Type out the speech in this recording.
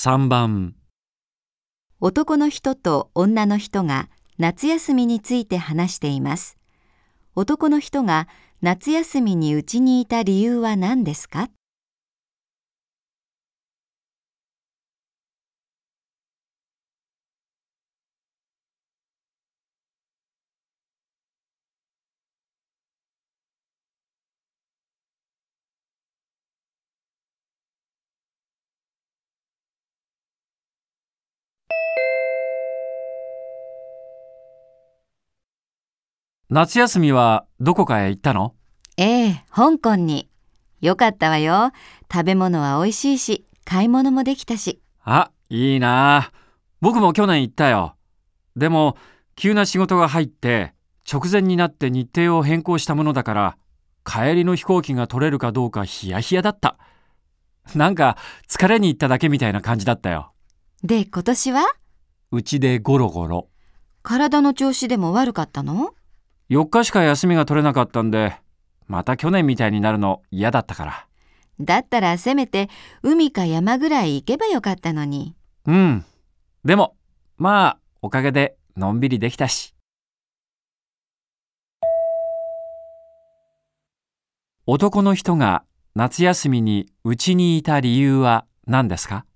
3番男の人と女の人が夏休みについて話しています。男の人が夏休みにうちにいた理由は何ですか？夏休みはどこかへ行ったの？ええ、香港に。よかったわよ。食べ物は美味しいし、買い物もできたし。あ、いいなあ僕も去年行ったよ。でも、急な仕事が入って、直前になって日程を変更したものだから、帰りの飛行機が取れるかどうかヒヤヒヤだった。なんか、疲れに行っただけみたいな感じだったよ。で、今年は？うちでゴロゴロ。体の調子でも悪かったの？4日しか休みが取れなかったんで、また去年みたいになるの嫌だったから。だったらせめて海か山ぐらい行けばよかったのに。うん。でも、まあ、おかげでのんびりできたし。男の人が夏休みにうちにいた理由は何ですか？